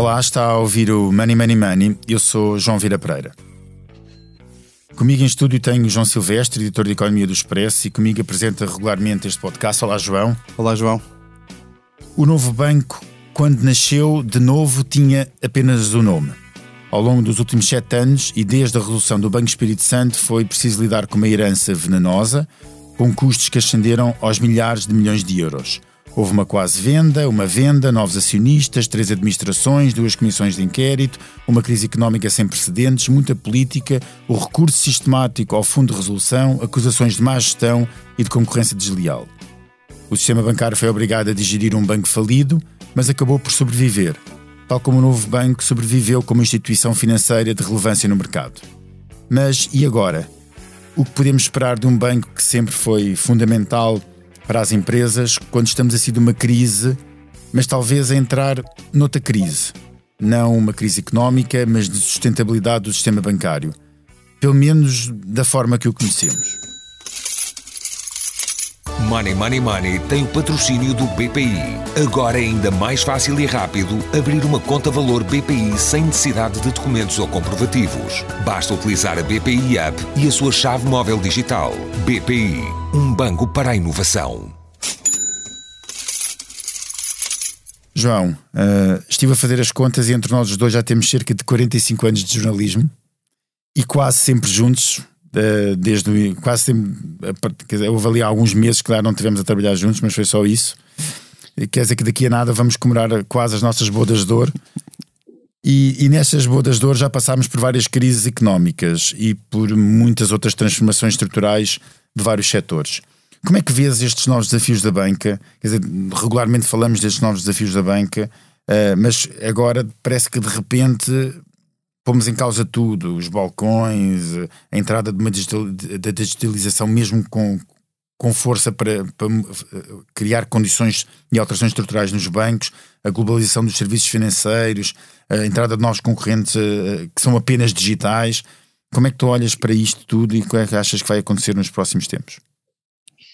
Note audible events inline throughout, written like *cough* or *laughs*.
Olá, está a ouvir o Money Money Money. Eu sou João Vira Pereira. Comigo em estúdio tenho João Silvestre, editor de Economia do Expresso, e comigo apresenta regularmente este podcast. Olá, João. Olá, João. O novo banco, quando nasceu, de novo tinha apenas o nome. Ao longo dos últimos sete anos e desde a resolução do Banco Espírito Santo, foi preciso lidar com uma herança venenosa, com custos que ascenderam aos milhares de milhões de euros. Houve uma quase venda, uma venda, novos acionistas, três administrações, duas comissões de inquérito, uma crise económica sem precedentes, muita política, o recurso sistemático ao Fundo de Resolução, acusações de má gestão e de concorrência desleal. O sistema bancário foi obrigado a digerir um banco falido, mas acabou por sobreviver, tal como o novo banco sobreviveu como instituição financeira de relevância no mercado. Mas e agora? O que podemos esperar de um banco que sempre foi fundamental para as empresas quando estamos assim de uma crise, mas talvez a entrar noutra crise. Não uma crise económica, mas de sustentabilidade do sistema bancário. Pelo menos da forma que o conhecemos. Money Money Money tem o patrocínio do BPI. Agora é ainda mais fácil e rápido abrir uma conta valor BPI sem necessidade de documentos ou comprovativos. Basta utilizar a BPI App e a sua chave móvel digital. BPI, um banco para a inovação. João, uh, estive a fazer as contas e entre nós dois já temos cerca de 45 anos de jornalismo e quase sempre juntos, desde quase sempre, quer dizer, alguns meses, claro, não tivemos a trabalhar juntos, mas foi só isso. Quer dizer que daqui a nada vamos comemorar quase as nossas bodas de ouro. E, e nessas bodas de ouro já passámos por várias crises económicas e por muitas outras transformações estruturais de vários setores. Como é que vês estes novos desafios da banca? Quer dizer, regularmente falamos destes novos desafios da banca, mas agora parece que de repente pomos em causa tudo, os balcões, a entrada de uma digital, da digitalização mesmo com, com força para, para, criar condições e alterações estruturais nos bancos, a globalização dos serviços financeiros, a entrada de novos concorrentes eh, que são apenas digitais. Como é que tu olhas para isto tudo e o que é que achas que vai acontecer nos próximos tempos?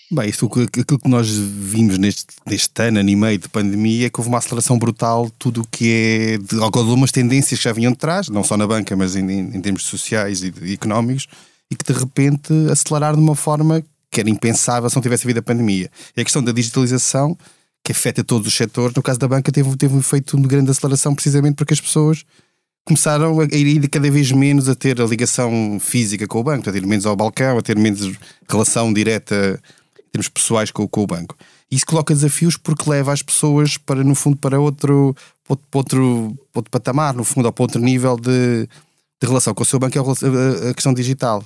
Bem, isso, aquilo que nós vimos neste, neste ano, ano e meio de pandemia, é que houve uma aceleração brutal tudo o que é de algumas tendências que já vinham de trás, não só na banca, mas em, em termos sociais e, e, económicos, e que de repente aceleraram de uma forma que era impensável se não tivesse havido a pandemia. E a questão da digitalização, que afeta todos os setores, no caso da banca, teve, teve um efeito de grande aceleração precisamente porque as pessoas começaram a ir cada vez menos a ter a ligação física com o banco, a ter menos ao balcão, a ter menos relação direta termos pessoais com, com o banco. Isso coloca desafios porque leva as pessoas para, no fundo, para outro, outro, outro patamar, no fundo, ou para outro nível de, de relação com o seu banco, é a, questão digital.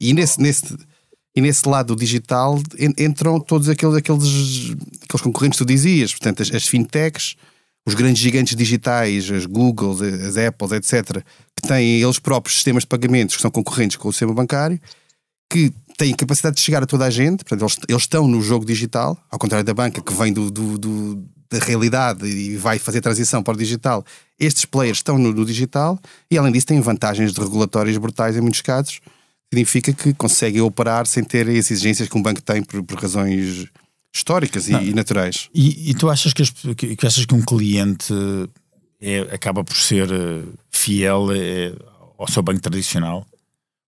E nesse, nesse, e nesse lado digital entram todos aqueles, aqueles, aqueles concorrentes que tu dizias, portanto, as, as fintechs, os grandes gigantes digitais, as Googles, as Apples, etc., que têm eles próprios sistemas de pagamentos que são concorrentes com o sistema bancário, que têm capacidade de chegar a toda a gente, portanto, eles, eles estão no jogo digital, ao contrário da banca que vem do, do, do, da realidade e vai fazer transição para o digital. Estes players estão no, no digital e, além disso, têm vantagens de regulatórios brutais em muitos casos. Significa que conseguem operar sem ter as exigências que um banco tem por, por razões históricas e, e, naturais. E, e tu achas que, que, que, achas que um cliente é, acaba por ser eh, fiel é, ao seu banco tradicional?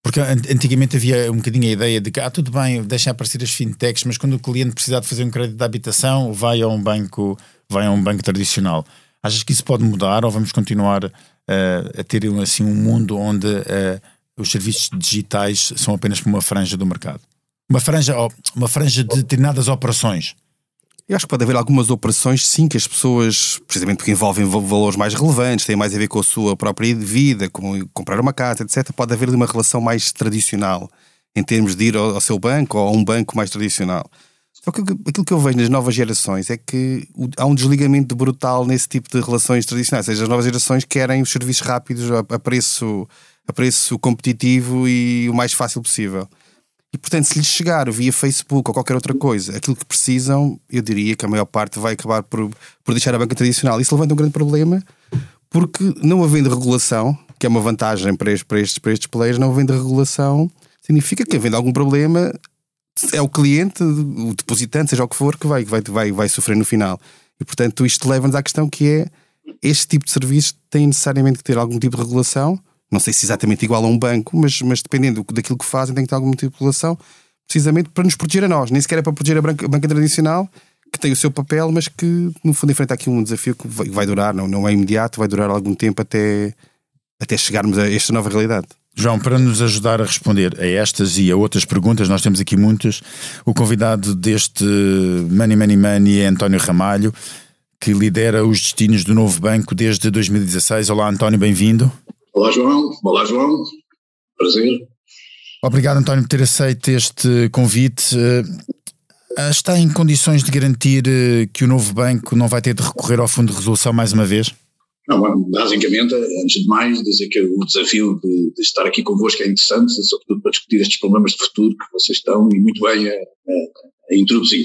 Porque antigamente havia um bocadinho a ideia de que, ah, tudo bem, deixem aparecer as fintechs, mas quando o cliente precisar de fazer um crédito de habitação, vai a um banco, vai a um banco tradicional. Achas que isso pode mudar ou vamos continuar uh, a ter assim, um mundo onde uh, os serviços digitais são apenas uma franja do mercado? Uma franja, uma franja de determinadas operações. Eu acho que pode haver algumas operações, sim, que as pessoas, precisamente porque envolvem valores mais relevantes, têm mais a ver com a sua própria vida, como comprar uma casa, etc. Pode haver uma relação mais tradicional, em termos de ir ao, seu banco ou a um banco mais tradicional. Só que aquilo que eu vejo nas novas gerações é que há um desligamento brutal nesse tipo de relações tradicionais. Ou seja, as novas gerações querem os serviços rápidos a preço, a preço competitivo e o mais fácil possível. E portanto, se lhes chegar via Facebook ou qualquer outra coisa aquilo que precisam, eu diria que a maior parte vai acabar por, por deixar a banca tradicional. Isso levanta um grande problema, porque não havendo regulação, que é uma vantagem para estes, para estes, para estes players, não havendo regulação, significa que havendo algum problema, é o cliente, o depositante, seja o que for, que vai, vai, vai, vai sofrer no final. E portanto, isto leva-nos à questão que é este tipo de serviços tem necessariamente que ter algum tipo de regulação, não sei se exatamente igual a um banco, mas, mas dependendo daquilo que fazem, tem que ter algum tipo de regulação, precisamente para nos proteger a nós, nem sequer é para proteger a banca, a banca tradicional, que tem o seu papel, mas que no fundo enfrenta aqui um desafio que vai, vai durar, não, não é imediato, vai durar algum tempo até, até chegarmos a esta nova realidade. João, para nos ajudar a responder a estas e a outras perguntas, nós temos aqui muitas. O convidado deste Money Money Money é António Ramalho, que lidera os destinos do novo banco desde 2016. Olá, António, bem-vindo. Olá, João. Olá, João. Prazer. Obrigado, António, por ter aceito este convite. Eh, está em condições de garantir eh, que o novo banco não vai ter de recorrer ao Fundo de Resolução mais uma vez? Não, basicamente, antes de mais, dizer que o desafio de, de, estar aqui convosco é interessante, sobretudo para discutir estes problemas de futuro que vocês estão e muito bem a, a, a introduzir.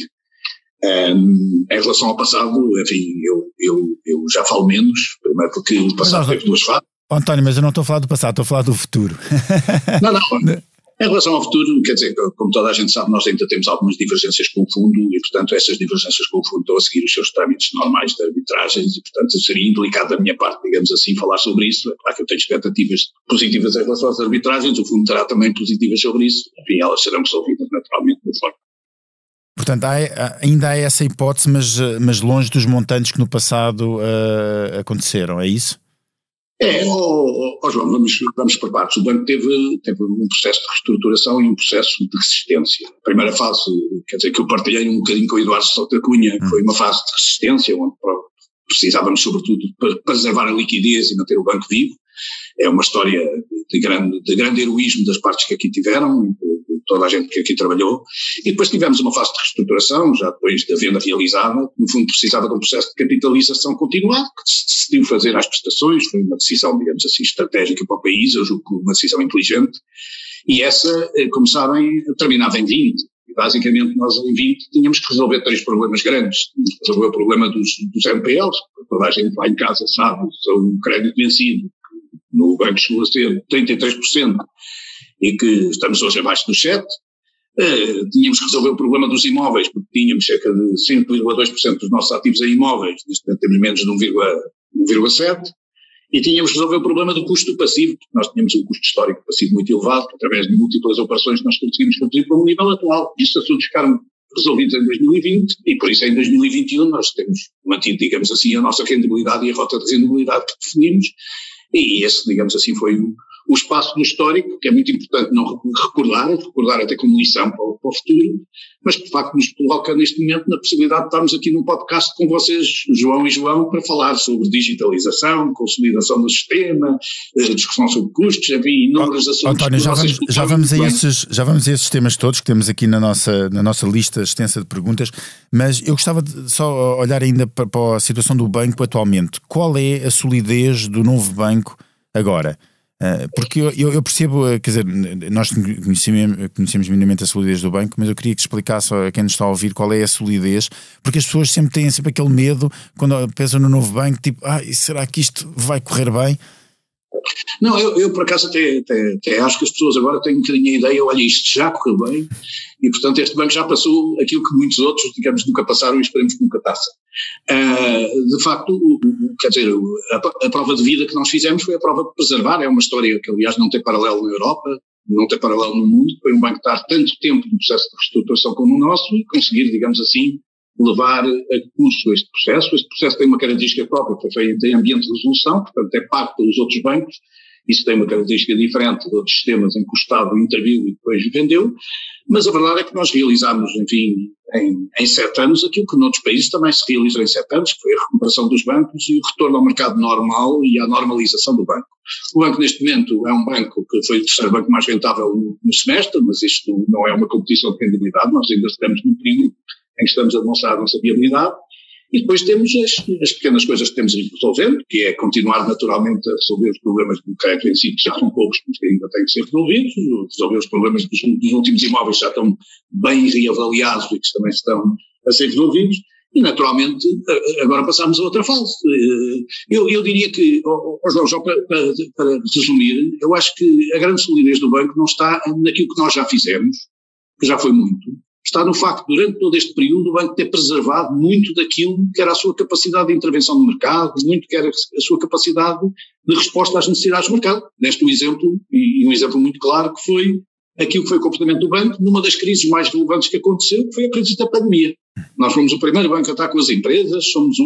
Um, em relação ao passado, enfim, eu, eu, eu já falo menos, primeiro porque o passado teve duas fases. António, mas eu não estou a falar do passado, estou a falar do futuro. *laughs* Não, não. Em relação ao futuro, quer dizer, como toda a gente sabe, nós ainda temos algumas divergências com o fundo e, portanto, essas divergências com o fundo estão a seguir os seus trâmites normais de arbitragens e, portanto, seria indelicado da minha parte, digamos assim, falar sobre isso. É claro que eu tenho expectativas positivas em relação às arbitragens, o fundo terá também positivas sobre isso. Enfim, elas serão resolvidas naturalmente de forma. Portanto, há, ainda há essa hipótese, mas, mas longe dos montantes que no passado uh, aconteceram, é isso? É, oh, oh, João, vamos, vamos por partes. O banco teve, teve um processo de reestruturação e um processo de resistência. A primeira fase, quer dizer, que eu partilhei um bocadinho com o Eduardo Sousa Cunha, hum. foi uma fase de resistência, onde precisávamos, sobretudo, para preservar a liquidez e manter o banco vivo. É uma história de grande, de grande heroísmo das partes que aqui tiveram, toda a gente que aqui trabalhou, e depois tivemos uma fase de reestruturação, já depois da venda realizada, no fundo precisava de um processo de capitalização continuado, que se decidiu fazer às prestações, foi uma decisão, digamos assim, estratégica para o país, eu julgo que uma decisão inteligente, e essa, eh, como sabem, terminava em 20, e basicamente nós em 20 tínhamos que resolver três problemas grandes, tínhamos que resolver o problema dos, dos NPLs, toda a gente lá em casa sabe, são um crédito vencido, no banco chegou a ser 33%, e que estamos hoje abaixo dos 7. Uh, tínhamos que resolver o problema dos imóveis, porque tínhamos cerca de 5,2% dos nossos ativos em imóveis, neste momento temos menos de 1,7%, e tínhamos que resolver o problema do custo passivo, porque nós tínhamos um custo histórico passivo muito elevado, através de múltiplas operações que nós conseguimos reduzir para um nível atual. Estes assuntos ficaram resolvidos em 2020 e por isso em 2021 nós temos mantido, digamos assim, a nossa rendibilidade e a rota de rendibilidade que definimos e esse, digamos assim, foi o, o espaço do histórico, que é muito importante não recordar, recordar até como lição para o, para o, futuro, mas que de facto nos coloca neste momento na possibilidade de estarmos aqui num podcast com vocês, João e João, para falar sobre digitalização, consolidação do sistema, eh, discussão sobre custos, enfim, inúmeros assuntos. António, já vamos, já, vamos a esses, já vamos a esses temas todos que temos aqui na nossa, na nossa lista extensa de perguntas, mas eu gostava de só olhar ainda para, para a situação do banco atualmente. Qual é a solidez do novo banco agora? Eh, porque eu, eu, percebo, eh, quer dizer, nós conhecemos, minimamente a solidez do banco, mas eu queria que explicasse a quem nos está a ouvir qual é a solidez, porque as pessoas sempre têm sempre aquele medo quando pensam no novo banco, tipo, ah, será que isto vai correr bem? Não, eu, eu por acaso até, até, até, acho que as pessoas agora têm um bocadinho a ideia, olha, isto já correu bem, e portanto este banco já passou aquilo que muitos outros, digamos, nunca passaram e esperemos que nunca passe. Uh, de facto, quer dizer, a, a, prova de vida que nós fizemos foi a prova de preservar, é uma história que aliás não tem paralelo na Europa, não tem paralelo no mundo, foi um banco estar tanto tempo no processo de reestruturação como o nosso e conseguir, digamos assim, levar a curso este processo. Este processo tem uma característica própria, foi feito em ambiente de resolução, portanto é pago pelos outros bancos, isso tem uma característica diferente de outros sistemas em que o Estado interviu e depois vendeu, mas a verdade é que nós realizámos, enfim, em, em sete anos aquilo que noutros países também se realizou em sete anos, que foi a recuperação dos bancos e o retorno ao mercado normal e à normalização do banco. O banco neste momento é um banco que foi o terceiro banco mais rentável no, no semestre, mas isto não é uma competição de rendibilidade, nós ainda estamos no período em que estamos a demonstrar a nossa viabilidade, e depois temos as, as, pequenas coisas que temos ido resolvendo, que é continuar naturalmente a resolver os problemas do crédito em si, que já são poucos, mas que ainda têm que ser resolvidos, resolver os problemas dos, dos últimos imóveis que já estão bem reavaliados e que também estão a ser resolvidos, e naturalmente agora passamos a outra fase. Eu, eu diria que, oh, João, só para, para, para resumir, eu acho que a grande solidez do banco não está naquilo que nós já fizemos, que já foi muito, está no facto, durante todo este período, o banco ter preservado muito daquilo que era a sua capacidade de intervenção no mercado, muito que era a sua capacidade de resposta às necessidades do mercado. Neste um exemplo, e um exemplo muito claro, que foi aquilo que foi o comportamento do banco numa das crises mais relevantes que aconteceu, que foi a crise da pandemia. Nós fomos o primeiro banco a estar com as empresas, somos o,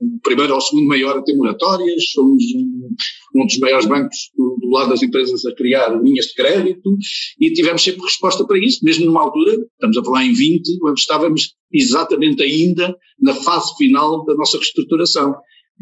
o primeiro ou segundo maior a ter moratórias, somos um, um dos maiores bancos do, do, lado das empresas a criar linhas de crédito e tivemos sempre resposta para isso, mesmo numa altura, estamos a falar em 20, onde estávamos exatamente ainda na fase final da nossa reestruturação.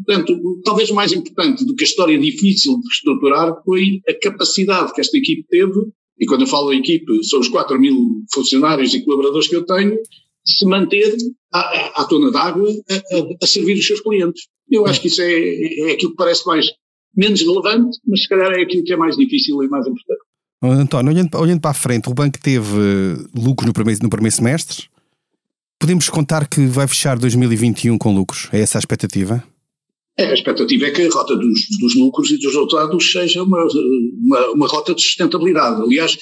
Portanto, talvez mais importante do que a história difícil de reestruturar foi a capacidade que esta equipe teve e quando eu falo da equipe, são os 4 mil funcionários e colaboradores que eu tenho, se manter à, à tona d'água a, a, a, servir os seus clientes. Eu acho que isso é, é aquilo que parece mais menos relevante, mas se calhar é aquilo que é mais difícil e mais importante. António, olhando, olhando para a frente, o banco teve lucro no primeiro, no primeiro semestre. Podemos contar que vai fechar 2021 com lucros? É essa a expectativa? É, a expectativa é que a rota dos, dos lucros e dos resultados seja uma, uma, uma, rota de sustentabilidade. Aliás,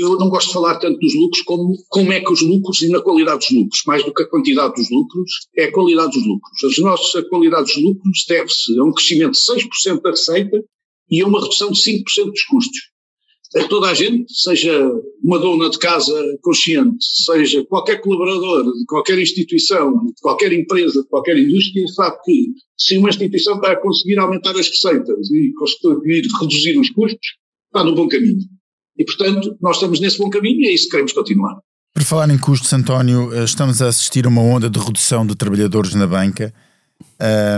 eu não gosto de falar tanto dos lucros como como é que os lucros e na qualidade dos lucros, mais do que a quantidade dos lucros, é a qualidade dos lucros. As nossas qualidade dos lucros deve-se a um crescimento de 6% da receita e a uma redução de 5% dos custos a toda a gente, seja uma dona de casa consciente, seja qualquer colaborador de qualquer instituição, de qualquer empresa, de qualquer indústria, sabe que se uma instituição está a conseguir aumentar as receitas e conseguir reduzir os custos, está no bom caminho. E, portanto, nós estamos nesse bom caminho e é isso que queremos continuar. Por falar em custos, António, eh, estamos a assistir a uma onda de redução de trabalhadores na banca.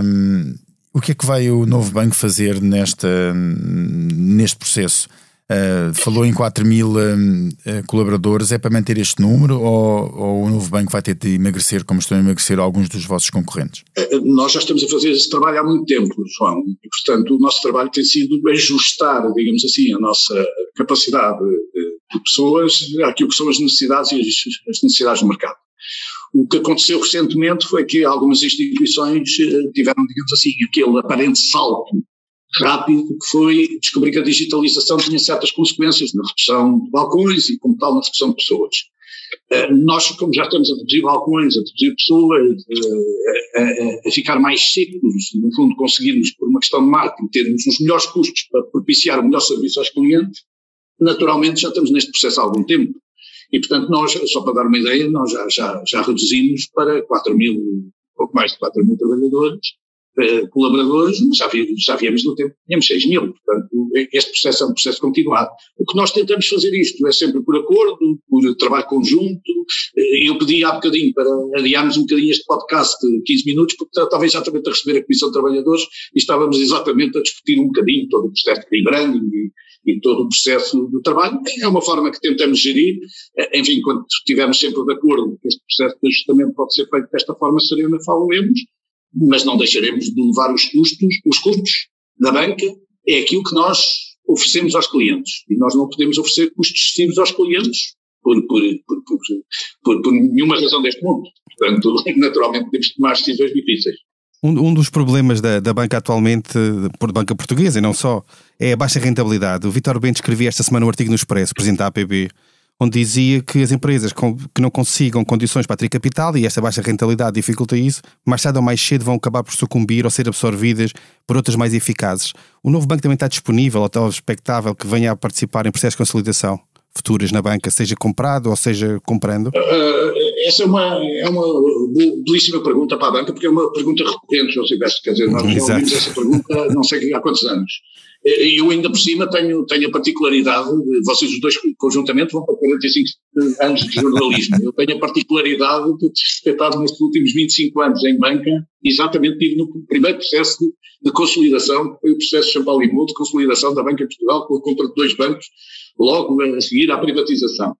Um, o que é que vai o novo banco fazer nesta, neste processo? Uh, falou em 4 mil uh, colaboradores, é para manter este número ou, ou, o novo banco vai ter de emagrecer como estão a emagrecer alguns dos vossos concorrentes? Nós já estamos a fazer esse trabalho há muito tempo, João, e portanto o nosso trabalho tem sido ajustar, digamos assim, a nossa capacidade de pessoas àquilo que são as necessidades e as necessidades do mercado. O que aconteceu recentemente foi que algumas instituições tiveram, digamos assim, aquele aparente salto rápido que foi descobrir que a digitalização tinha certas consequências na redução de balcões e, como tal, na redução de pessoas. Uh, nós, como já estamos a reduzir balcões, a reduzir pessoas, uh, a, a, ficar mais secos, no fundo conseguirmos, por uma questão de marketing, termos os melhores custos para propiciar o melhor serviço aos clientes, naturalmente já estamos neste processo há algum tempo. E, portanto, nós, só para dar uma ideia, nós já, já, já reduzimos para 4 mil, pouco mais de 4 mil trabalhadores, eh, colaboradores, mas já, vi, já viemos no tempo, tínhamos 6 mil, portanto este processo é um processo continuado. O que nós tentamos fazer isto é sempre por acordo, por trabalho conjunto, eh, eu pedi há bocadinho para adiarmos um bocadinho este podcast de 15 minutos, porque estava exatamente a receber a Comissão de Trabalhadores e estávamos exatamente a discutir um bocadinho todo o processo de rebranding e, e todo o processo de trabalho. É uma forma que tentamos gerir, eh, enfim, quando estivermos sempre de acordo que este processo de ajustamento pode ser feito desta forma serena, falamos, mas não deixaremos de levar os custos, os custos da banca é aquilo que nós oferecemos aos clientes e nós não podemos oferecer custos excessivos aos clientes por, por, por, por, nenhuma razão deste mundo. Portanto, *laughs* naturalmente temos de tomar decisões difíceis. Um, dos problemas da, da, banca atualmente, por banca portuguesa e não só, é a baixa rentabilidade. O Vitor Bento escrevia esta semana um artigo no Expresso, presidente da APB, onde dizia que as empresas que não consigam condições para atrair capital e esta baixa rentabilidade dificulta isso, mais tarde ou mais cedo vão acabar por sucumbir ou ser absorvidas por outras mais eficazes. O novo banco também está disponível ou está expectável que venha a participar em processos de consolidação futuras na banca, seja comprado ou seja comprando? Uh, essa é uma, é uma belíssima pergunta para a banca, porque é uma pergunta recorrente, João Silvestre. Quer dizer, nós já ouvimos essa pergunta não sei há quantos anos. E eu ainda por cima tenho, tenho a particularidade, vocês os dois conjuntamente vão para 45 anos de jornalismo, eu tenho a particularidade de ter estado nestes últimos 25 anos em banca, exatamente tive no primeiro processo de, de consolidação, que foi o processo de Champalimau, de consolidação da banca em Portugal, com a compra de dois bancos, logo a seguir à privatização.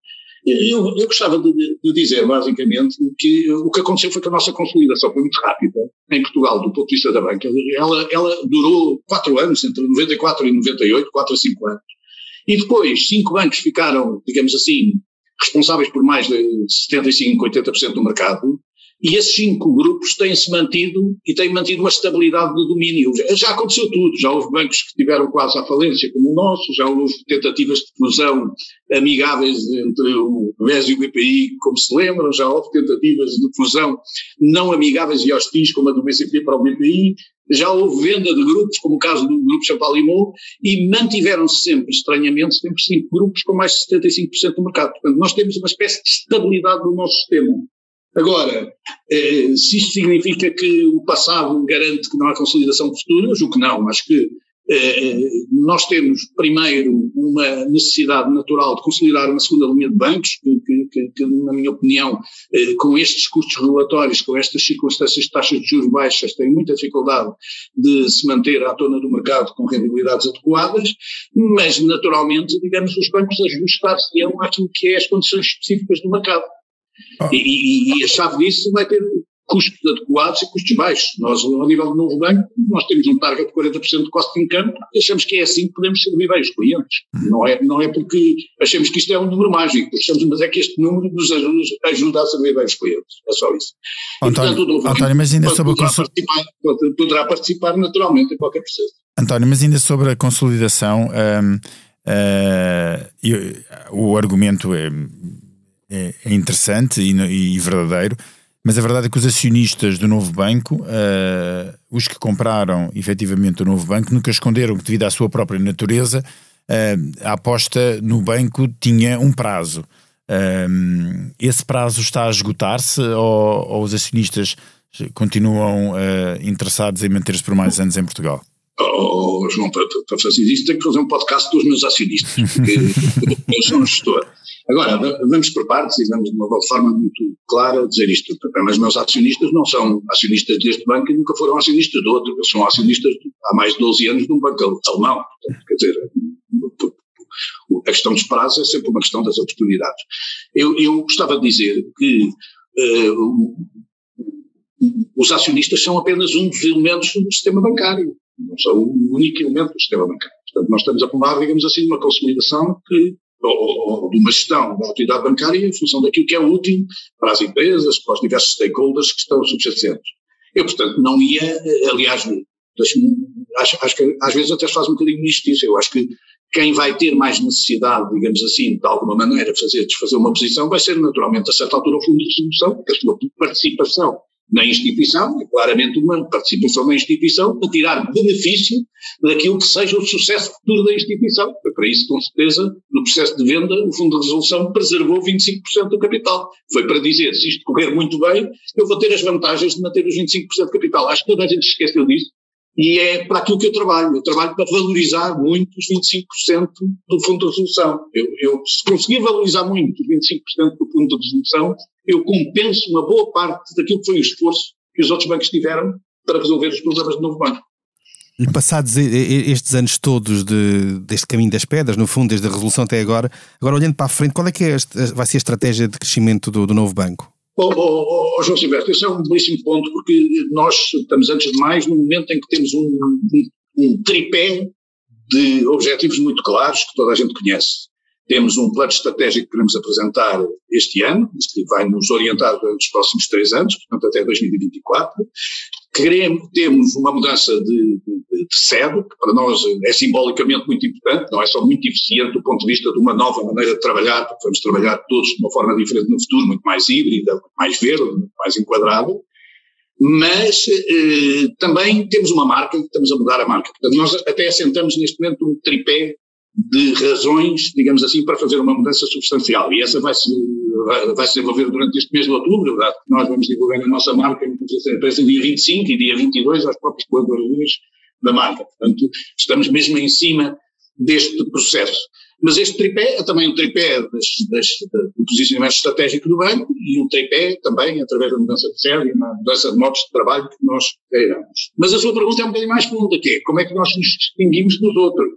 Eu, eu gostava de, de, dizer, basicamente, que o que aconteceu foi que a nossa consolidação foi muito rápida em Portugal, do ponto de vista da banca. Ela, ela durou quatro anos, entre 94 e 98, quatro a cinco anos. E depois, cinco bancos ficaram, digamos assim, responsáveis por mais de 75, 80% do mercado. E esses cinco grupos têm-se mantido e têm mantido uma estabilidade de domínio. Já aconteceu tudo, já houve bancos que estiveram quase à falência, como o nosso, já houve tentativas de fusão amigáveis entre o BES e o BPI, como se lembram, já houve tentativas de fusão não amigáveis e hostis, como a do BCP para o BPI, já houve venda de grupos, como o caso do Grupo Champalimau, e mantiveram-se sempre, estranhamente, sempre cinco grupos com mais de 75% do mercado. Portanto, nós temos uma espécie de estabilidade no nosso sistema. Agora, eh, se isto significa que o passado garante que não há consolidação futura, julgo que não, acho que eh, nós temos, primeiro, uma necessidade natural de consolidar uma segunda linha de bancos, que, que, que na minha opinião, eh, com estes custos regulatórios, com estas circunstâncias de taxas de juros baixas, tem muita dificuldade de se manter à tona do mercado com rendibilidades adequadas, mas, naturalmente, digamos, os bancos ajustar-se-ão àquilo que é as condições específicas do mercado. Ah. E, e, a chave disso vai ter custos adequados e custos baixos. Nós, ao nível do novo banco, nós temos um target de 40% de cost income e achamos que é assim que podemos servir bem os clientes. Não é, não é porque achamos que isto é um número mágico, achamos, mas é que este número nos ajuda, ajuda a servir bem os clientes. É só isso. António, e, portanto, António mas ainda sobre poderá, a participar, poderá participar naturalmente em qualquer processo. António, mas ainda sobre a consolidação, um, uh, eu, o argumento é é, é interessante e, e, verdadeiro, mas a verdade é que os acionistas do novo banco, uh, os que compraram efetivamente o novo banco, nunca esconderam que, devido à sua própria natureza, uh, a aposta no banco tinha um prazo. Uh, esse prazo está a esgotar-se ou, ou, os acionistas continuam interessados em manter-se por mais anos em Portugal? Oh, João, para, para fazer isso tem que fazer um podcast dos meus acionistas, porque eu sou um gestor. Agora, vamos por partes e vamos de uma forma muito clara dizer isto. Mas meus acionistas não são acionistas deste banco e nunca foram acionistas de outro. São acionistas há mais de 12 anos de um banco alemão. Portanto, quer dizer, a questão dos prazos é sempre uma questão das oportunidades. Eu, eu gostava de dizer que uh, os acionistas são apenas um dos elementos do sistema bancário, não são o único elemento do sistema bancário. Portanto, nós estamos a falar, digamos assim, de uma consolidação que ou, ou, de uma gestão da autoridade bancária em função daquilo que é útil para as empresas, para os diversos stakeholders que estão subjacentes. Eu, portanto, não ia, aliás, acho, acho que às vezes até se faz um bocadinho de. Eu acho que quem vai ter mais necessidade, digamos assim, de alguma maneira, fazer desfazer uma posição, vai ser naturalmente, a certa altura, o fundo de distribuição, porque a sua participação na instituição, é claramente uma participação na instituição para tirar benefício daquilo que seja o sucesso futuro da instituição. Para isso, com certeza, no processo de venda, o Fundo de Resolução preservou 25% do capital. Foi para dizer, se isto correr muito bem, eu vou ter as vantagens de manter os 25% do capital. Acho que toda a gente se esqueceu disso. E é para aquilo que eu trabalho. Eu trabalho para valorizar muito os 25% do Fundo de Resolução. Eu, eu, se conseguir valorizar muito os 25% do Fundo de Resolução, eu compenso uma boa parte daquilo que foi o esforço que os outros bancos tiveram para resolver os problemas do novo banco. E passados estes anos todos de, deste caminho das pedras, no fundo, desde a resolução até agora, agora olhando para a frente, qual é que é vai ser a estratégia de crescimento do, do novo banco? Oh, oh, oh, João Silvestre, esse é um belíssimo ponto, porque nós estamos, antes de mais, no momento em que temos um, um, um tripé de objetivos muito claros que toda a gente conhece. Temos um plano estratégico que queremos apresentar este ano, que vai nos orientar durante os próximos três anos, portanto até 2024. Queremos, temos uma mudança de, de, de, sede, que para nós é simbolicamente muito importante, não é só muito eficiente do ponto de vista de uma nova maneira de trabalhar, porque vamos trabalhar todos de uma forma diferente no futuro, muito mais híbrida, mais verde, mais enquadrada mas eh, também temos uma marca, estamos a mudar a marca. Portanto, nós até assentamos neste momento um tripé de razões, digamos assim, para fazer uma mudança substancial. E essa vai se, vai se desenvolver durante este mês de outubro, dado que nós vamos divulgar a nossa marca em empresa dia 25 e dia 22 aos próprios colaboradores da marca. Portanto, estamos mesmo em cima deste processo. Mas este tripé é também um tripé das, das, do posicionamento estratégico do banco e um tripé também através da mudança de sede e da mudança de modos de trabalho que nós queiramos. Mas a sua pergunta é um bocadinho mais profunda, que é como é que nós nos distinguimos dos outros?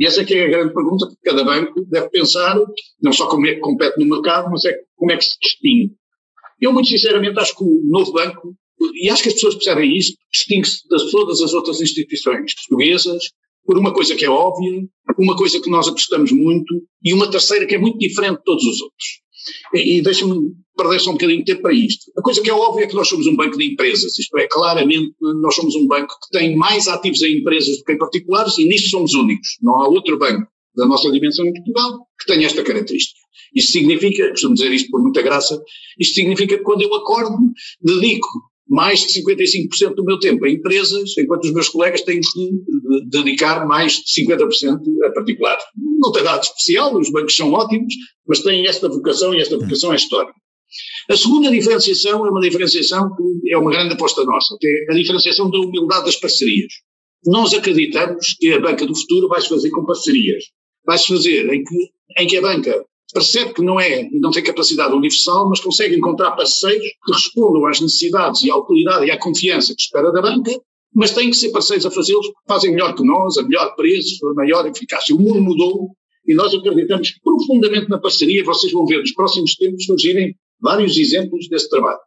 E essa é, é a grande pergunta que cada banco deve pensar, não só como é que compete no mercado, mas é como é que se distingue. Eu, muito sinceramente, acho que o novo banco, e acho que as pessoas percebem isto, distingue-se de todas as outras instituições portuguesas por uma coisa que é óbvia, uma coisa que nós apostamos muito e uma terceira que é muito diferente de todos os outros. E, e deixa-me perder só um bocadinho de tempo para isto. A coisa que é óbvia é que nós somos um banco de empresas, isto é, claramente nós somos um banco que tem mais ativos em empresas do que em particulares e nisso somos únicos. Não há outro banco da nossa dimensão em Portugal que tenha esta característica. Isto significa, costumo dizer isto por muita graça, isto significa que quando eu acordo, dedico mais de 55% do meu tempo a empresas, enquanto os meus colegas têm de dedicar mais de 50% a particulares. Não tem nada especial, os bancos são ótimos, mas têm esta vocação e esta vocação é histórica. A segunda diferenciação é uma diferenciação que é uma grande aposta nossa, que é a diferenciação da humildade das parcerias. Nós acreditamos que a banca do futuro vai se fazer com parcerias. Vai se fazer em que, em que a banca percebe que não é, não tem capacidade universal, mas consegue encontrar parceiros que respondam às necessidades e à utilidade e à confiança que espera da banca, mas têm que ser parceiros a fazê-los fazem melhor que nós, a melhor preço, a maior eficácia. O mundo mudou e nós acreditamos profundamente na parceria. Vocês vão ver nos próximos tempos surgirem vários exemplos desse trabalho.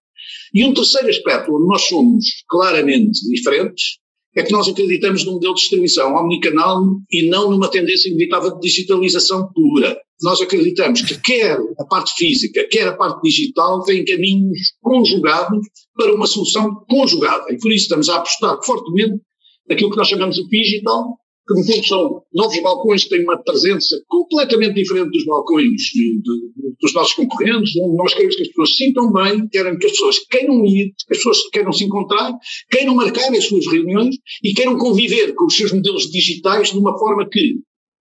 E um terceiro aspecto onde nós somos claramente diferentes é que nós acreditamos num modelo de distribuição omnicanal e não numa tendência inevitável de digitalização pura. Nós acreditamos que quer a parte física, quer a parte digital têm caminhos conjugados para uma solução conjugada. E por isso estamos a apostar fortemente naquilo que nós chamamos de digital, que no fundo são novos balcões que têm uma presença completamente diferente dos balcões de, de, dos nossos concorrentes, onde nós queremos que as pessoas se sintam bem, querem que as pessoas queiram ir, que as pessoas queiram se encontrar, queiram marcar as suas reuniões e queiram conviver com os seus modelos digitais de uma forma que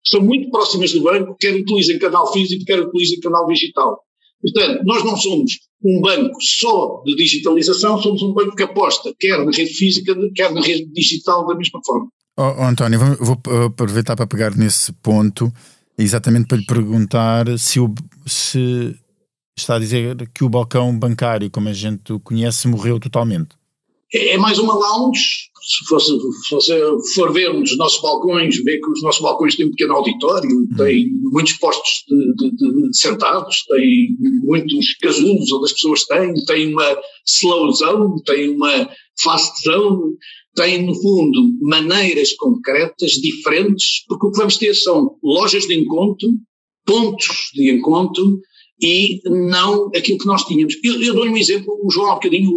são muito próximas do banco, quer utilizem canal físico, quer utilizem canal digital. Portanto, nós não somos um banco só de digitalização, somos um banco que aposta quer na rede física, quer na rede digital da mesma forma. Oh, oh, António, vou, vou, aproveitar para pegar nesse ponto, exatamente para lhe perguntar se, o, se está a dizer que o balcão bancário, como a gente o conhece, morreu totalmente. É, é mais uma lounge. Se, fosse, se você for ver os nossos balcões, vê que os nossos balcões têm um pequeno auditório, hum. têm muitos postos de, de, de, sentados, têm muitos casulos onde as pessoas têm, têm uma slow zone, têm uma fast zone, tem, no fundo, maneiras concretas, diferentes, porque o que vamos ter são lojas de encontro, pontos de encontro e não aquilo que nós tínhamos. Eu, eu dou-lhe um exemplo, o João há bocadinho,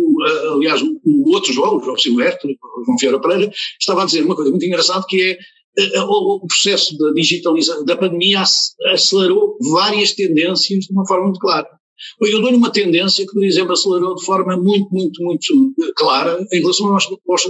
aliás, o outro João, o João Silvestre, o João Fiora Pereira, estava a dizer uma coisa muito engraçada que é eh, o processo da digitalização, da pandemia acelerou várias tendências de uma forma muito clara. Eu dou-lhe uma tendência que, por exemplo, acelerou de forma muito, muito, muito clara em relação aos, aos,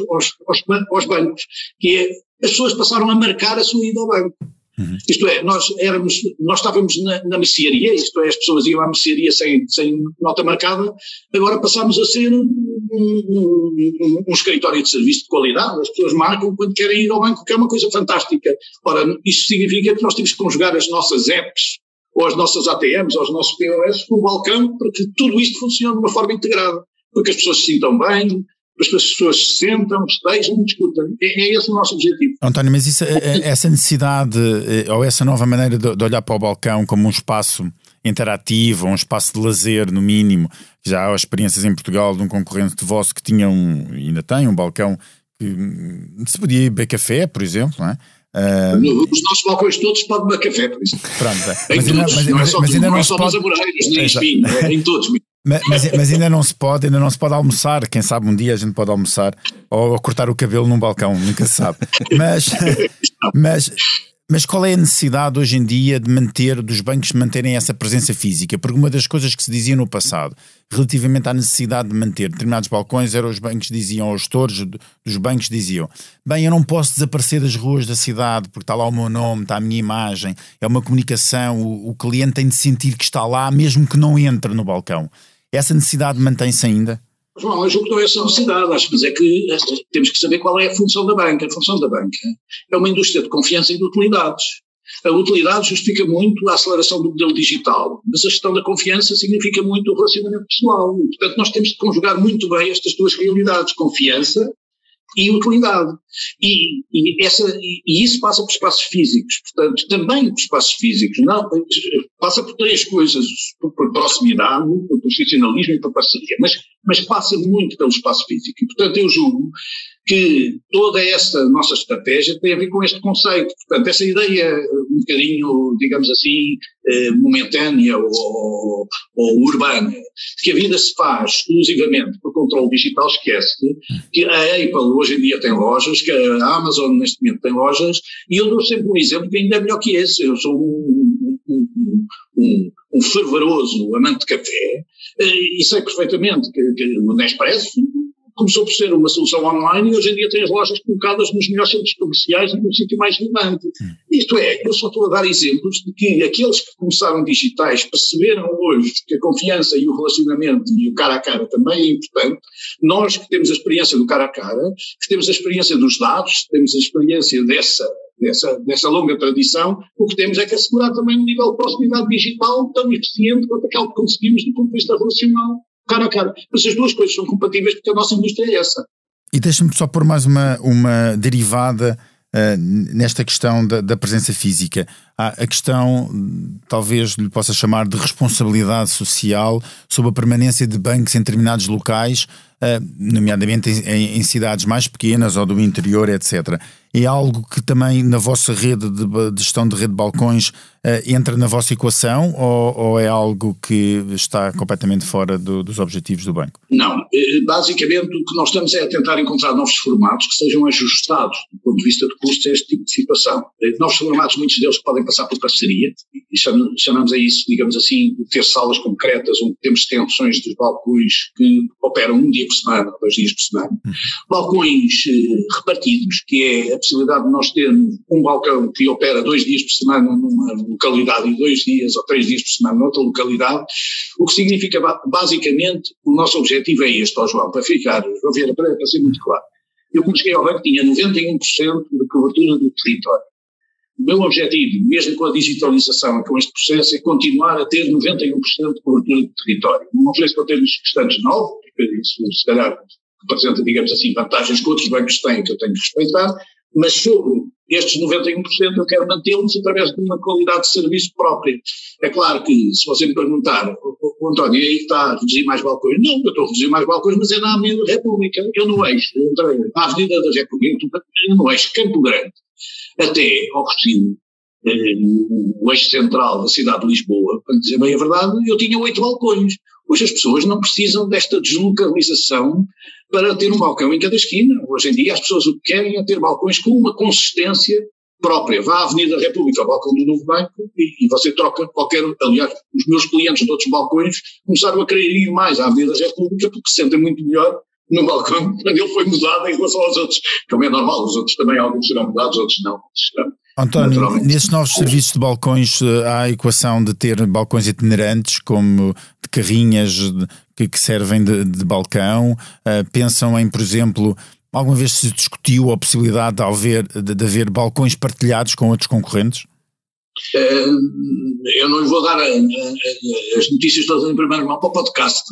aos, aos bancos, que é as pessoas passaram a marcar a sua ida ao banco. Uhum. Isto é, nós éramos, nós estávamos na, na mercearia, isto é, as pessoas iam à mercearia sem, sem nota marcada, agora passámos a ser um, um, um, escritório de serviço de qualidade, as pessoas marcam quando querem ir ao banco, que é uma coisa fantástica. Ora, isto significa que nós temos que conjugar as nossas apps ou as nossas ATMs, ou os nossos POS, com o balcão, para que tudo isto funcione de uma forma integrada, porque as pessoas se sintam bem, para que as pessoas se sentam, estejam discutam. É, é esse o nosso objetivo. António, mas isso, é, é, essa necessidade, eh, ou essa nova maneira de, de olhar para o balcão como um espaço interativo, um espaço de lazer, no mínimo, já há experiências em Portugal de um concorrente vosso que tinha um, ainda tem um balcão que hum, se podia beber café, por exemplo, não é? Uh... Os nossos balcões todos podem beber café, por isso. Pronto, é. mas, todos, mas, não é só, mas ainda não, não é só pode... amoreiros, nem enfim, é em todos. Mas, mas, mas, ainda não se pode, ainda não se pode almoçar. Quem sabe um dia a gente pode almoçar ou cortar o cabelo num balcão, nunca se sabe. *laughs* Mas, mas mas qual é a necessidade hoje em dia de manter, dos bancos manterem essa presença física? Porque uma das coisas que se dizia no passado, relativamente à necessidade de manter determinados balcões, era os bancos diziam, os gestores dos bancos diziam: bem, eu não posso desaparecer das ruas da cidade porque está lá o meu nome, está a minha imagem, é uma comunicação, o, o cliente tem de sentir que está lá, mesmo que não entre no balcão. Essa necessidade mantém-se ainda? João, eu julgo que não é essa necessidade, acho que é que eh, temos que saber qual é a função da banca. A função da banca é uma indústria de confiança e de utilidades. A utilidade justifica muito a aceleração do modelo digital, mas a gestão da confiança significa muito o relacionamento pessoal. portanto, nós temos de conjugar muito bem estas duas realidades, confiança e utilidade. E, e, essa, e, isso passa por espaços físicos, portanto, também por espaços físicos, não, passa por três coisas, por, por proximidade, por profissionalismo e por parceria, mas, mas passa muito pelo espaço físico. E, portanto, eu julgo que toda essa nossa estratégia tem a ver com este conceito. Portanto, essa ideia um bocadinho, digamos assim, eh, momentânea ou, ou, urbana, de que a vida se faz exclusivamente por controle digital, esquece que a Apple hoje em dia tem lojas, que a Amazon neste momento tem lojas, e eu dou sempre um exemplo que ainda é melhor que esse. Eu sou um, um, um, um fervoroso amante de café eh, e sei perfeitamente que, que o Nespresso começou por ser uma solução online e hoje em dia tem as lojas colocadas nos melhores centros comerciais e no sítio mais relevante. Hum. Isto é, eu só estou a dar exemplos de que aqueles que começaram digitais perceberam hoje que a confiança e o relacionamento e o cara a cara também é importante. Nós que temos a experiência do cara a cara, que temos a experiência dos dados, temos a experiência dessa dessa, dessa longa tradição, o que temos é que assegurar também um nível de proximidade digital tão eficiente quanto aquele que conseguimos do ponto de vista relacional cara a cara. Mas as duas coisas são compatíveis porque a nossa indústria é essa. E deixa-me só pôr mais uma, uma derivada uh, nesta questão da, da, presença física. A questão, talvez lhe possa chamar de responsabilidade social sobre a permanência de bancos em determinados locais, uh, nomeadamente em, cidades mais pequenas ou do interior, etc é algo que também na vossa rede de, gestão de rede de balcões uh, entra na vossa equação ou, ou, é algo que está completamente fora do, dos objetivos do banco? Não, eh, basicamente o que nós estamos é a tentar encontrar novos formatos que sejam ajustados do ponto de vista de custos a este tipo de situação. Eh, novos formatos, muitos deles podem passar por parceria, e chamamos a isso, digamos assim, de ter salas concretas onde temos extensões dos balcões que operam um dia por semana, dois dias por semana. Uhum. Balcões uh, repartidos, que é a possibilidade de nós termos um balcão que opera dois dias por semana numa localidade e dois dias ou três dias por semana noutra localidade, o que significa basicamente o nosso objetivo é este, ó João, para ficar, vou ver, para, para ser muito claro. Eu cheguei ao banco tinha 91% de cobertura do território. O meu objetivo, mesmo com a digitalização e com este processo, é continuar a ter 91% de cobertura do território. Não ofereço para ter os restantes 9, porque isso se calhar representa, digamos assim, vantagens que outros bancos têm que eu tenho que respeitar, mas sobre estes 91% eu quero mantê-los através de uma qualidade de serviço própria. É claro que, se você me perguntar, o, António, aí está a reduzir mais balcões? Não, eu estou a reduzir mais balcões, mas é na Avenida da República. Eu no eixo, entrei na Avenida da República, eu no eixo Campo Grande, até ao Rocio, eh, o eixo central da cidade de Lisboa, para dizer bem a verdade, eu tinha oito balcões. Hoje as pessoas não precisam desta deslocalização para ter um balcão em cada esquina. Hoje em dia as pessoas o que querem é ter balcões com uma consistência própria. Vá à Avenida República, ao balcão do Novo Banco, e, e, você troca qualquer. Aliás, os meus clientes de outros balcões começaram a querer ir mais à Avenida República porque se sentem muito melhor no balcão quando *laughs* ele foi mudado em relação aos outros. Como é normal, os outros também, alguns serão mudados, outros não. António, nesses novos serviços de balcões eh, há a equação de ter balcões itinerantes, como de carrinhas que, que servem de, de balcão. Uh, pensam em, por exemplo, alguma vez se discutiu a possibilidade de haver, de, de haver balcões partilhados com outros concorrentes? Uh, eu não lhe vou dar a, a, as notícias todas em primeira mão para o podcast,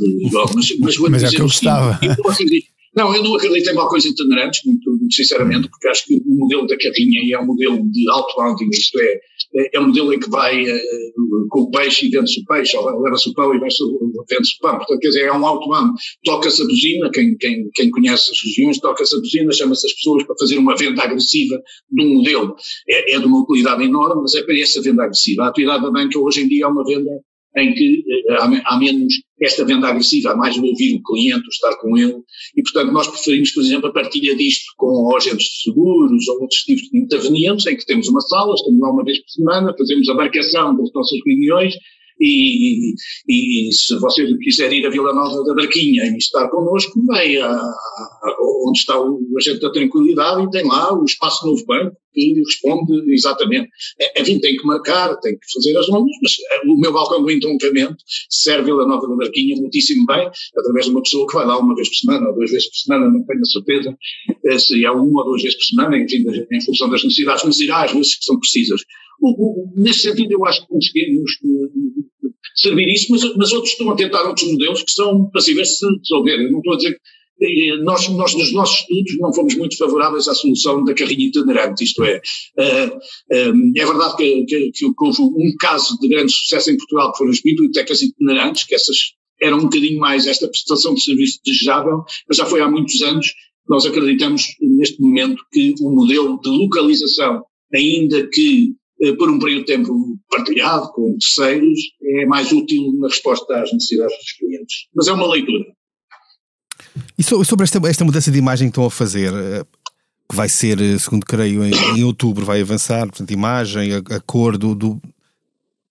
mas, mas vou mas é dizer é que eu gostava. Seguinte, não, eu não acredito em balcões itinerantes, muito, muito, sinceramente, porque acho que o modelo da carrinha é um modelo de outbounding, isto é, é, é um modelo em que vai uh, com o peixe e vende-se o peixe, ou leva-se o pão e vende-se o pão. Portanto, quer dizer, é um outbound. Toca-se a buzina, quem, quem, quem conhece as regiões, toca-se a buzina, chama-se as pessoas para fazer uma venda agressiva de um modelo. É, é de uma utilidade enorme, mas é para essa venda agressiva. A atividade da banca hoje em dia é uma venda em que eh, há, há, menos esta venda agressiva, há mais o ouvir o cliente, o estar com ele, e portanto nós preferimos, por exemplo, a partilha disto com agentes de seguros ou outros tipos de intervenientes, em que temos uma sala, estamos lá uma vez por semana, fazemos a marcação das nossas reuniões, e, e, e, se você quiser ir a Vila Nova da Barquinha e estar connosco, vem a, a, onde está o agente da tranquilidade e tem lá o espaço Novo Banco que responde exatamente. É, enfim, tem que marcar, tem que fazer as normas, mas é, o meu balcão do entroncamento serve Vila Nova da Barquinha muitíssimo bem, através de uma pessoa que vai lá uma vez por semana ou duas vezes por semana, não tenho a certeza eh, se é uma ou duas vezes por semana, enfim, em função das necessidades, irá às vezes que são precisas. Nesse sentido, eu acho que conseguimos eh, servir isso, mas, mas, outros estão a tentar outros modelos que são se ver se resolver. Não estou a dizer que eh, nós, nós, nos nossos estudos, não fomos muito favoráveis à solução da carrinha itinerante, isto é, uh, é verdade que, que, que, houve um caso de grande sucesso em Portugal que foram as bibliotecas itinerantes, que essas eram um bocadinho mais esta prestação de serviço desejável, mas já foi há muitos anos nós acreditamos neste momento que o modelo de localização, ainda que eh, por um período de tempo partilhado com terceiros, é mais útil na resposta às necessidades dos clientes. Mas é uma leitura. E sobre esta, esta mudança de imagem que estão a fazer, eh, que vai ser, eh, segundo creio, em, em outubro vai avançar, portanto, imagem, a, a cor do, do,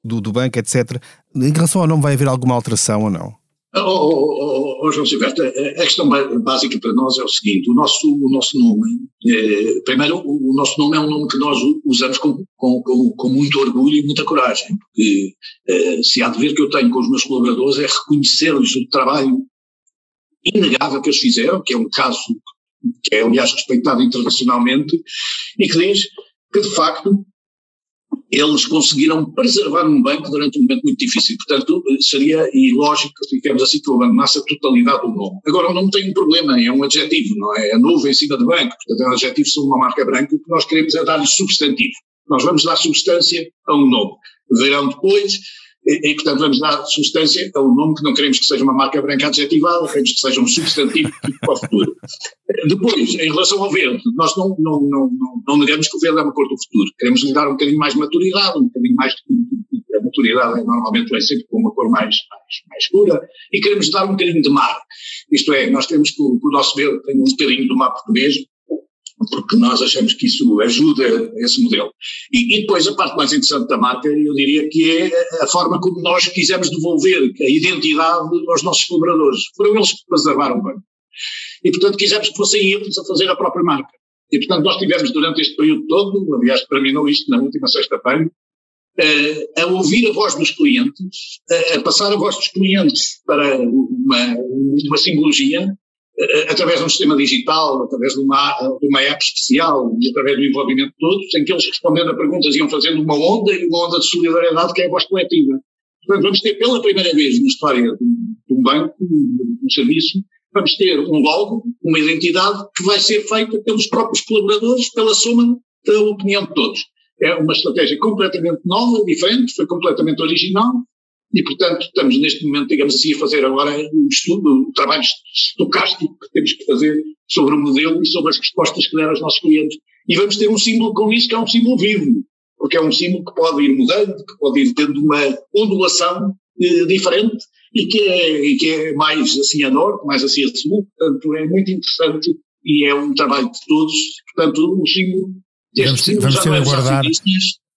do, do, banco, etc. Em relação ao nome, vai haver alguma alteração ou não? Oh, oh, oh, oh João Silvestre, a questão básica para nós é o seguinte: o nosso, o nosso nome, eh, primeiro, o nosso nome é um nome que nós usamos com, com, com, com muito orgulho e muita coragem, porque eh, se há de ver que eu tenho com os meus colaboradores é reconhecer-lhes o trabalho inegável que eles fizeram, que é um caso que é aliás respeitado internacionalmente, e que diz que de facto eles conseguiram preservar um banco durante um momento muito difícil. Portanto, seria ilógico, digamos assim, que eu abandonasse a totalidade do nome. Agora, o nome tem um problema, é um adjetivo, não é? É novo em cima do banco, portanto, é um adjetivo sobre uma marca branca. O que nós queremos é dar-lhe substantivo. Nós vamos dar substância a um nome. Verão depois e, e, portanto, vamos dar substância a um nome que não queremos que seja uma marca branca adjetivada, queremos que seja um substantivo para o futuro. Depois, em relação ao verde, nós não, não, não, não, negamos que o verde é uma cor do futuro. Queremos lhe dar um bocadinho mais maturidade, um bocadinho mais. A maturidade é, normalmente vem sempre com uma cor mais, mais, mais escura, e queremos dar um bocadinho de mar. Isto é, nós queremos que o, que o nosso verde tenha um bocadinho do mar português, porque nós achamos que isso ajuda esse modelo. E, e, depois a parte mais interessante da marca, eu diria que é a forma como nós quisemos devolver a identidade aos nossos colaboradores. Foram eles que preservaram bem. E portanto quisemos que fossem eles a fazer a própria marca. E portanto nós tivemos durante este período todo, aliás terminou isto na última sexta-feira, a ouvir a voz dos clientes, a passar a voz dos clientes para uma, uma simbologia através de um sistema digital, através de uma, de uma app especial e através do envolvimento de todos, em que eles respondendo a perguntas iam fazendo uma onda e uma onda de solidariedade que é a voz coletiva. Portanto, vamos ter pela primeira vez na história de um banco, de um serviço, vamos ter um logo, uma identidade que vai ser feita pelos próprios colaboradores, pela soma da opinião de todos. É uma estratégia completamente nova, diferente, foi completamente original, e, portanto, estamos neste momento, digamos assim, a fazer agora um estudo, um trabalho estocástico que temos que fazer sobre o modelo e sobre as respostas que der aos nossos clientes. E vamos ter um símbolo com isso que é um símbolo vivo, porque é um símbolo que pode ir mudando, que pode ir tendo uma ondulação eh, diferente e que, é, e que é mais assim a norte, mais assim a sul. Portanto, é muito interessante e é um trabalho de todos. Portanto, o símbolo. Vamos, símbolo vamos ter de aguardar.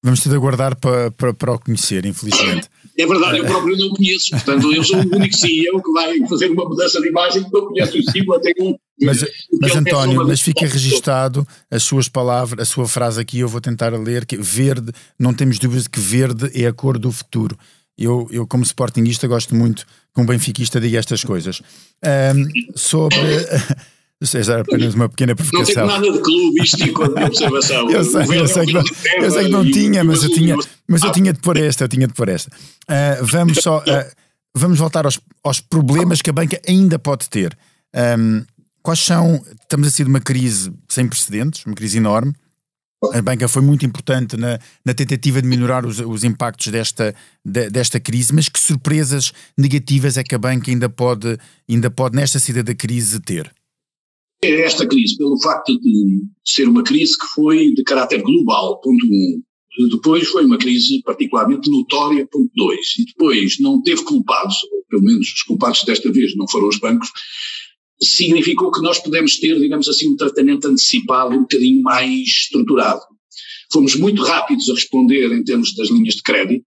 Vamos ter de aguardar para, para, para o conhecer, infelizmente. É verdade, eu próprio não conheço, portanto, eu sou o único CEO que vai fazer uma mudança de imagem que não conheço o símbolo até um. Mas, mas António, mas fica registado as suas palavras, a sua frase aqui, eu vou tentar ler, que verde, não temos dúvidas de que verde é a cor do futuro. Eu, eu como sportingista, gosto muito que um benfiquista diga estas coisas. Um, sobre... Seja, apenas uma pequena provocação. Não tem nada de clubístico de observação. *laughs* eu sei, eu sei, que não, eu sei que não tinha, mas eu tinha, mas eu tinha de pôr esta, eu tinha de pôr esta. Uh, vamos só, uh, vamos voltar aos, aos problemas que a banca ainda pode ter. Um, quais são, estamos a ser de uma crise sem precedentes, uma crise enorme. A banca foi muito importante na, na tentativa de minorar os, os impactos desta, de, desta crise, mas que surpresas negativas é que a banca ainda pode, ainda pode nesta saída da crise ter? Esta crise, pelo facto de ser uma crise que foi de caráter global, ponto um. Depois foi uma crise particularmente notória, ponto dois. E depois não teve culpados, ou pelo menos os culpados desta vez não foram os bancos, significou que nós podemos ter, digamos assim, um tratamento antecipado um bocadinho mais estruturado. Fomos muito rápidos a responder em termos das linhas de crédito,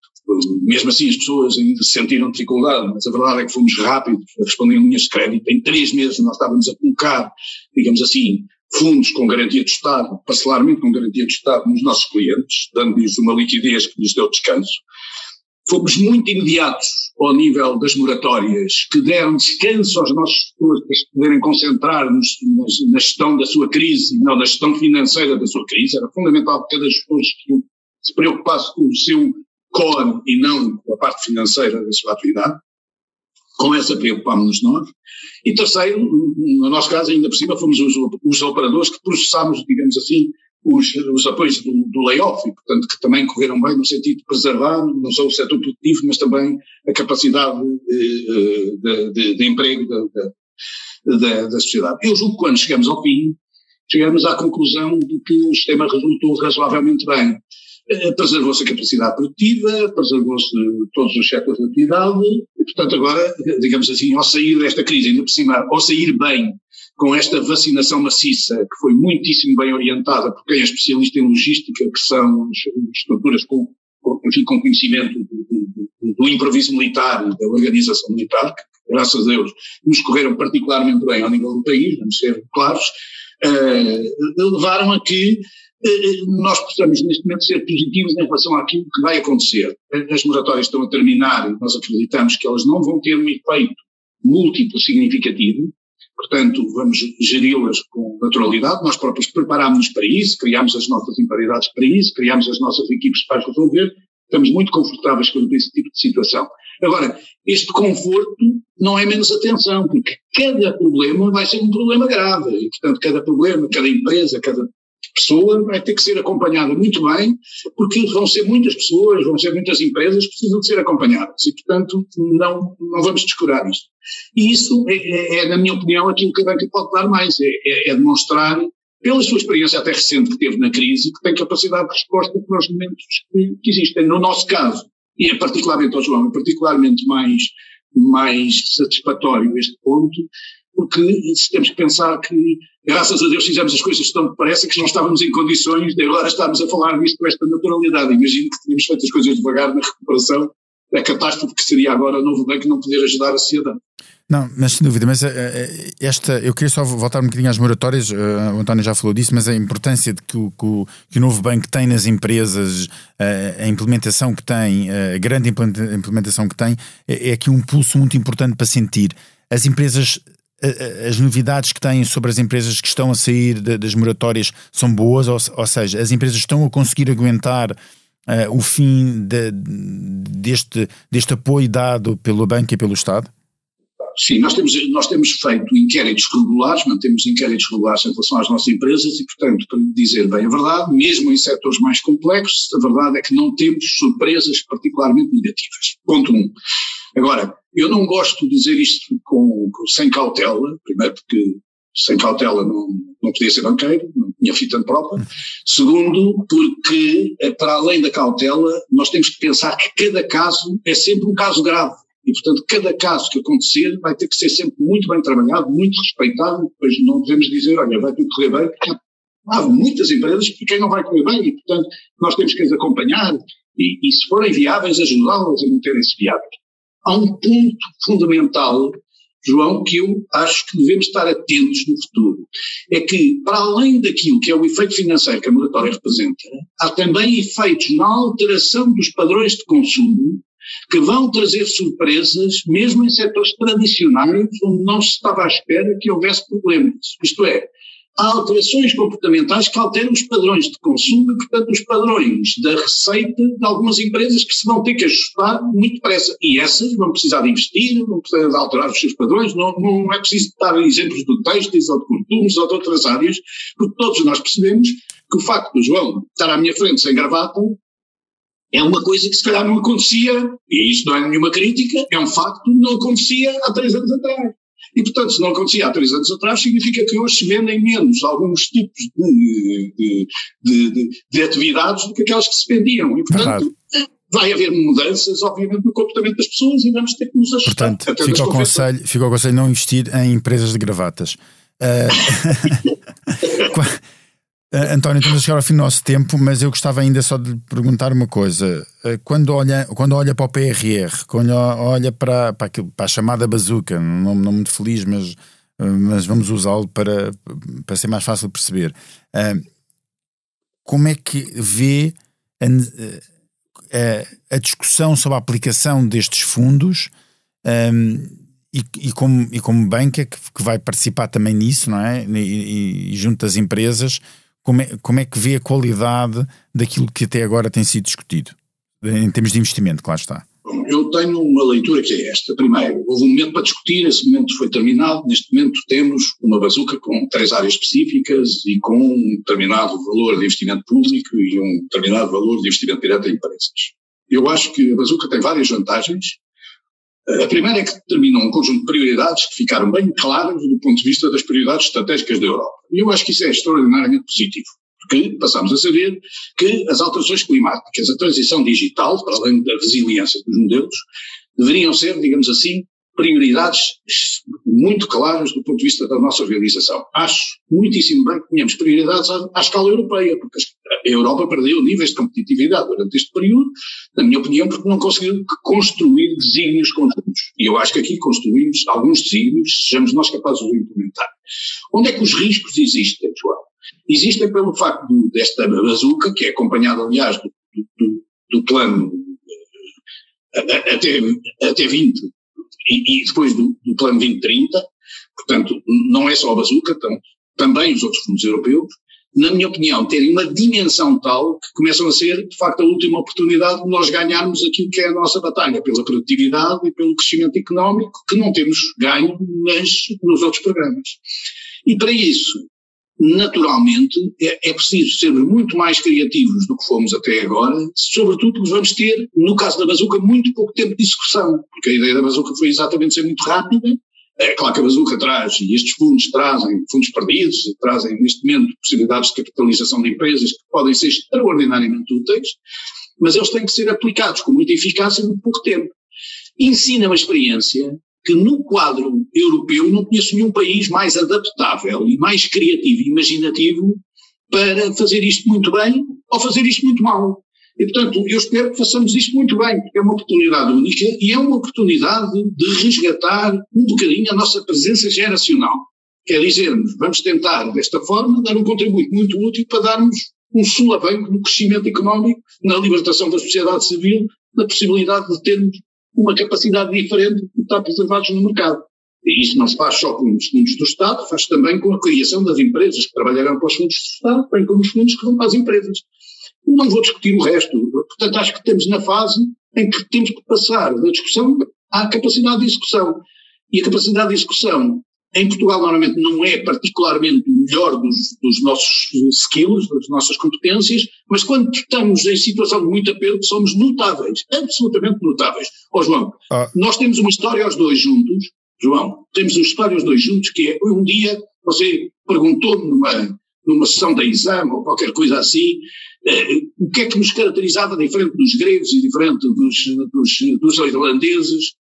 mesmo assim as pessoas ainda se sentiram dificuldade, mas a verdade é que fomos rápidos a responder em linhas de crédito. Em três meses nós estávamos a colocar, digamos assim, fundos com garantia de Estado, parcelarmente com garantia de Estado nos nossos clientes, dando-lhes uma liquidez que lhes deu descanso. Fomos muito imediatos ao nível das moratórias, que deram descanso aos nossos gestores para se poderem concentrar nos, na gestão da sua crise e não na gestão financeira da sua crise. Era fundamental que cada gestor se preocupasse com o seu core e não com a parte financeira da sua atividade. Com essa preocupámos-nos nós. E terceiro, no nosso caso, ainda por cima, fomos os, os operadores que processámos, digamos assim, os, os apoios do, do layoff, e, portanto, que também correram bem no sentido de preservar não só o setor produtivo, mas também a capacidade de, de, de, de emprego da, da sociedade. Eu julgo que quando chegamos ao fim, chegamos à conclusão de que o sistema resultou razoavelmente bem. Preservou-se a capacidade produtiva, preservou-se todos os setores de atividade, e portanto agora, digamos assim, ao sair desta crise, ainda por cima, ao sair bem com esta vacinação maciça, que foi muitíssimo bem orientada por quem é especialista em logística, que são estruturas com, enfim, com conhecimento do, do, do improviso militar e da organização militar, que, graças a Deus, nos correram particularmente bem ao nível do país, vamos ser claros, uh, levaram a que nós possamos neste momento ser positivos em relação àquilo que vai acontecer. As moratórias estão a terminar e nós acreditamos que elas não vão ter um efeito múltiplo significativo, portanto vamos geri-las com naturalidade, nós próprios preparámos-nos para isso, criámos as nossas imparidades para isso, criámos as nossas equipes para resolver, estamos muito confortáveis com esse tipo de situação. Agora, este conforto não é menos atenção, porque cada problema vai ser um problema grave, e portanto cada problema, cada empresa, cada pessoa vai ter que ser acompanhada muito bem, porque vão ser muitas pessoas, vão ser muitas empresas que precisam de ser acompanhadas, e portanto não, não vamos descurar isto. E isso é, é, é, na minha opinião, aquilo que a banca pode dar mais, é, é, é demonstrar pela sua experiência até recente que teve na crise, que tem capacidade de resposta para os momentos que, que existem. No nosso caso, e é particularmente ao João, é particularmente mais, mais satisfatório este ponto, porque temos que pensar que, graças a Deus, fizemos as coisas tão parece que não estávamos em condições de agora estarmos a falar disto com esta naturalidade. Imagino que tínhamos feito as coisas devagar na recuperação, a catástrofe que seria agora o novo banco não poder ajudar a sociedade. Não, mas sem dúvida, mas uh, esta, eu queria só voltar um bocadinho às moratórias, uh, o António já falou disso, mas a importância de que o, que o, novo banco tem nas empresas, a implementação que tem, a grande implementação que tem, é, é aqui um pulso muito importante para sentir. As empresas as novidades que têm sobre as empresas que estão a sair das moratórias são boas, ou, ou, seja, as empresas estão a conseguir aguentar uh, o fim de, deste, deste apoio dado pelo banco e pelo Estado? Sim, nós temos, nós temos feito inquéritos regulares, mantemos inquéritos regulares em relação às nossas empresas e, portanto, para dizer bem a verdade, mesmo em setores mais complexos, a verdade é que não temos surpresas particularmente negativas. Ponto um. Agora, eu não gosto de dizer isto com, com sem cautela, primeiro porque sem cautela não, não podia ser banqueiro, não tinha fita própria. *laughs* Segundo, porque, eh, para além da cautela, nós temos que pensar que cada caso é sempre um caso grave. E, portanto, cada caso que acontecer vai ter que ser sempre muito bem trabalhado, muito respeitado, pois não devemos dizer, olha, vai tudo correr bem, porque há muitas empresas que quem não vai correr bem e, portanto, nós temos que as acompanhar e, e se forem viáveis, ajudá-las a manterem-se viáveis. Há um ponto fundamental, João, que eu acho que devemos estar atentos no futuro. É que, para além daquilo que é o efeito financeiro que a moratória representa, há também efeitos na alteração dos padrões de consumo que vão trazer surpresas, mesmo em setores tradicionais, onde não se estava à espera que houvesse problemas. Isto é, há alterações comportamentais que alteram os padrões de consumo e, portanto, os padrões da receita de algumas empresas que se vão ter que ajustar muito depressa. E essas vão precisar de investir, vão precisar de alterar os seus padrões, não, não é preciso dar exemplos do têxteis ou de costumes ou de outras áreas, porque todos nós percebemos que o facto do João estar à minha frente sem gravata é uma coisa que se calhar não acontecia, e isto não é nenhuma crítica, é um facto, não acontecia há três anos atrás. E, portanto, se não acontecia há três anos atrás, significa que hoje se vendem menos alguns tipos de, de, de, de, de atividades do que aquelas que se vendiam. E, portanto, vai haver mudanças, obviamente, no comportamento das pessoas e vamos ter que nos ajustar. Portanto, fica o, conselho, fica o conselho não investir em empresas de gravatas. *laughs* *laughs* Uh, Uh, António, estamos a chegar ao fim do nosso tempo, mas eu gostava ainda só de perguntar uma coisa. Uh, quando, olha, quando olha para o PRR, quando olha para, para, aquilo, para a chamada bazuca, não, não muito feliz, mas, uh, mas vamos usá-lo para, para ser mais fácil de perceber. como é que vê a, a, a, discussão sobre a aplicação destes fundos? Um, e, e, como, e como banca que, que vai participar também nisso, não é? E, e junto das empresas, como é, como é que vê a qualidade daquilo que até agora tem sido discutido, em termos de investimento, claro está? Eu tenho uma leitura que é esta. Primeiro, houve um momento para discutir, esse momento foi terminado. Neste momento temos uma bazuca com três áreas específicas e com um determinado valor de investimento público e um determinado valor de investimento direto em empresas. Eu acho que a bazuca tem várias vantagens. A primeira é que determinou um conjunto de prioridades que ficaram bem claras do ponto de vista das prioridades estratégicas da Europa. E eu acho que isso é extraordinariamente positivo, porque passamos a saber que as alterações climáticas, a transição digital, para além da resiliência dos modelos, deveriam ser, digamos assim, prioridades muito claras do ponto de vista da nossa realização. Acho muitíssimo bem que tenhamos prioridades à, à, escala europeia, porque a Europa perdeu níveis de competitividade durante este período, na minha opinião, porque não conseguiu construir desígnios conjuntos. E eu acho que aqui construímos alguns desígnios, sejamos nós capazes de implementar. Onde é que os riscos existem, João? Existem pelo facto desta bazuca, que é acompanhada, aliás, do, do, do plano até, até 20 e, e depois do, do, Plano 2030, portanto, não é só a bazuca, então, também os outros fundos europeus, na minha opinião, terem uma dimensão tal que começam a ser, de facto, a última oportunidade de nós ganharmos aquilo que é a nossa batalha, pela produtividade e pelo crescimento económico, que não temos ganho nas, nos outros programas. E para isso, naturalmente, é, é, preciso ser muito mais criativos do que fomos até agora, sobretudo porque vamos ter, no caso da bazuca, muito pouco tempo de execução, porque a ideia da bazuca foi exatamente ser muito rápida. É claro que a bazuca traz, e estes fundos trazem fundos perdidos, trazem neste momento possibilidades de capitalização de empresas que podem ser extraordinariamente úteis, mas eles têm que ser aplicados com muita eficácia em muito pouco tempo. Ensina uma experiência que no quadro europeu não conheço nenhum país mais adaptável e mais criativo e imaginativo para fazer isto muito bem ou fazer isto muito mal. E, portanto, eu espero que façamos isto muito bem, porque é uma oportunidade única e é uma oportunidade de resgatar um bocadinho a nossa presença geracional. Quer dizer, vamos tentar, desta forma, dar um contributo muito útil para darmos um sulavanco no crescimento económico, na libertação da sociedade civil, na possibilidade de termos uma capacidade diferente de estar preservados no mercado. E isso não se faz só com os fundos do Estado, faz também com a criação das empresas que trabalharão para os fundos do Estado, bem como os fundos que vão para as empresas. Não vou discutir o resto. Portanto, acho que estamos na fase em que temos que passar da discussão à capacidade de execução. E a capacidade de execução em Portugal normalmente não é particularmente o melhor dos, dos, nossos skills, das nossas competências, mas quando estamos em situação de muito apelo somos notáveis, absolutamente notáveis. Ó oh, João, ah. nós temos uma história aos dois juntos, João, temos uma história aos dois juntos que é, um dia você perguntou-me numa, numa sessão da exame ou qualquer coisa assim, eh, o que é que nos caracterizava diferente dos gregos e diferente dos, dos, dos irlandeses,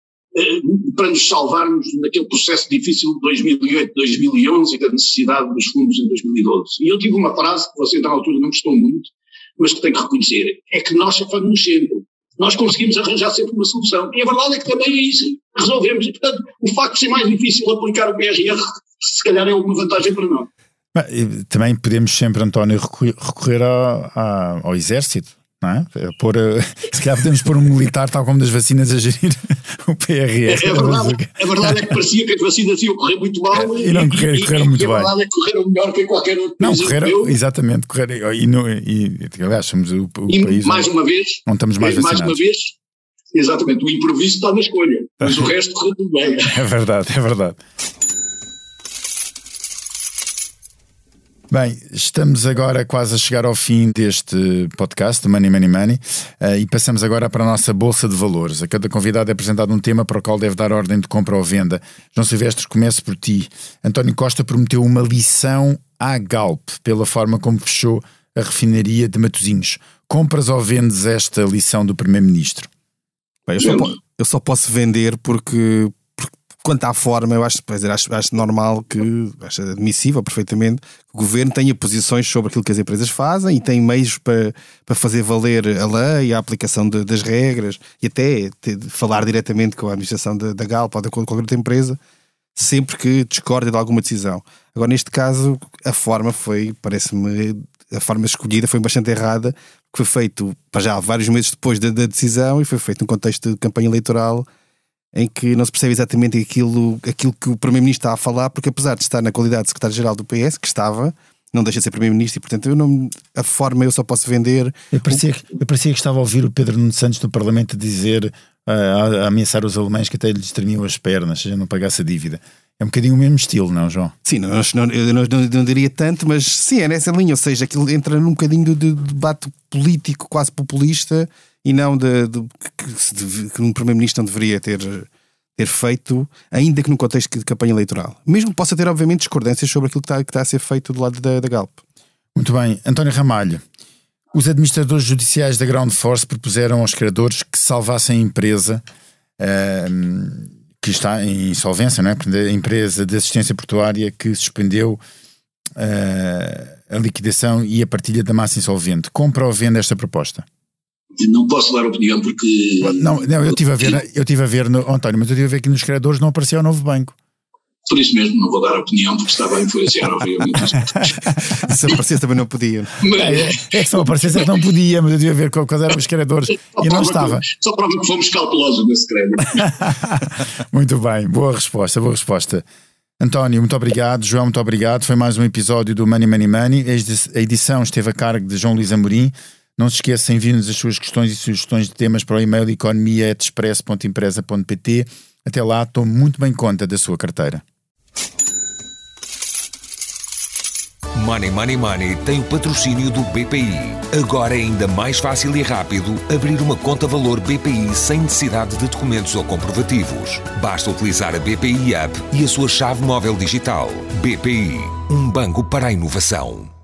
para nos salvarmos naquele processo difícil de 2008, 2011 e da necessidade dos fundos em 2012. E eu tive uma frase que você na altura não gostou muito, mas que tenho que reconhecer, é que nós safamos sempre. Nós conseguimos arranjar sempre uma solução. E a verdade é que também é isso. Resolvemos. E, portanto, o facto de ser mais difícil aplicar o PRR, se calhar é alguma vantagem para nós. Também podemos sempre, António, recorrer ao, ao exército é? Por, eh, *laughs* se calhar podemos pôr um militar, tal como das vacinas, a gerir *laughs* o PRS. É, é verdade, a verdade é que parecia que as vacinas iam correr muito mal e, e não correr, e, correram muito e bem. A verdade é que correram melhor que qualquer outro não, país. Correram, exatamente, correram, e, no, e, aliás, somos o, o e país mais uma vez, onde estamos mais vacinados. Mais uma vez, exatamente, o improviso está na escolha, mas o *laughs* resto correu tudo bem. É verdade, é verdade. Bem, estamos agora quase a chegar ao fim deste podcast, Money Money Money, uh, e passamos agora para a nossa Bolsa de Valores. A cada convidado é apresentado um tema para o qual deve dar ordem de compra ou venda. João Silvestre, comece por ti. António Costa prometeu uma lição à Galp pela forma como fechou a refinaria de Matosinhos. Compras ou vendes esta lição do Primeiro-Ministro? Eu só, eu só posso vender porque, quanto à forma, eu acho, dizer, acho, acho normal que, acho admissível perfeitamente, que o governo tenha posições sobre aquilo que as empresas fazem e tem meios para, para fazer valer a lei, a aplicação de, das regras e até falar diretamente com a administração da, da Galp ou de qualquer outra empresa, sempre que discorde de alguma decisão. Agora, neste caso, a forma foi, parece-me, a forma escolhida foi bastante errada, que foi feito, já, vários meses depois da, da decisão e foi feito num contexto de campanha eleitoral em que não se percebe exatamente aquilo, aquilo que o Primeiro-Ministro está a falar, porque apesar de estar na qualidade de Secretário-Geral do PS, que estava, não deixa de ser Primeiro-Ministro e, portanto, eu não, a forma eu só posso vender. Eu parecia, eu parecia que estava a ouvir o Pedro Nuno Santos no Parlamento dizer, a, a, ameaçar os alemães que até lhes tremiam as pernas, se não pagasse a dívida. É um bocadinho o mesmo estilo, não, João? Sim, não, não, eu não, não, não, diria tanto, mas sim, é nessa linha, ou seja, aquilo entra num bocadinho de, de debate político, quase populista, e não de, de, de que um Primeiro-Ministro não deveria ter ter feito, ainda que no contexto de campanha eleitoral. Mesmo que possa ter, obviamente, discordâncias sobre aquilo que está, que está a ser feito do lado da, da Galp. Muito bem. António Ramalho, os administradores judiciais da Ground Force propuseram aos criadores que salvassem a empresa uh, que está em insolvência, não é? A empresa de assistência portuária que suspendeu uh, a liquidação e a partilha da massa insolvente. Compra ou vende esta proposta? Não posso dar opinião porque. Não, não eu estive a ver, eu tive a ver no, António, mas eu estive a ver que nos criadores não aparecia o novo banco. Por isso mesmo não vou dar opinião porque estava a influenciar, obviamente. *laughs* se aparecesse também não podia. Mas, é, é, que se não aparecesse é que não podia, mas eu devia ver quais eram os criadores e não estava. Que, só prova que fomos cautelosos nesse crédito. *laughs* muito bem, boa resposta, boa resposta. António, muito obrigado. João, muito obrigado. Foi mais um episódio do Money Money Money. A edição esteve a cargo de João Luís Amorim. Não se esqueça, envie-nos as suas questões e sugestões de temas para o e-mail economia.express.empresa.pt. Até lá, tome muito bem conta da sua carteira. Money Money Money tem o patrocínio do BPI. Agora é ainda mais fácil e rápido abrir uma conta valor BPI sem necessidade de documentos ou comprovativos. Basta utilizar a BPI App e a sua chave móvel digital. BPI, um banco para a inovação.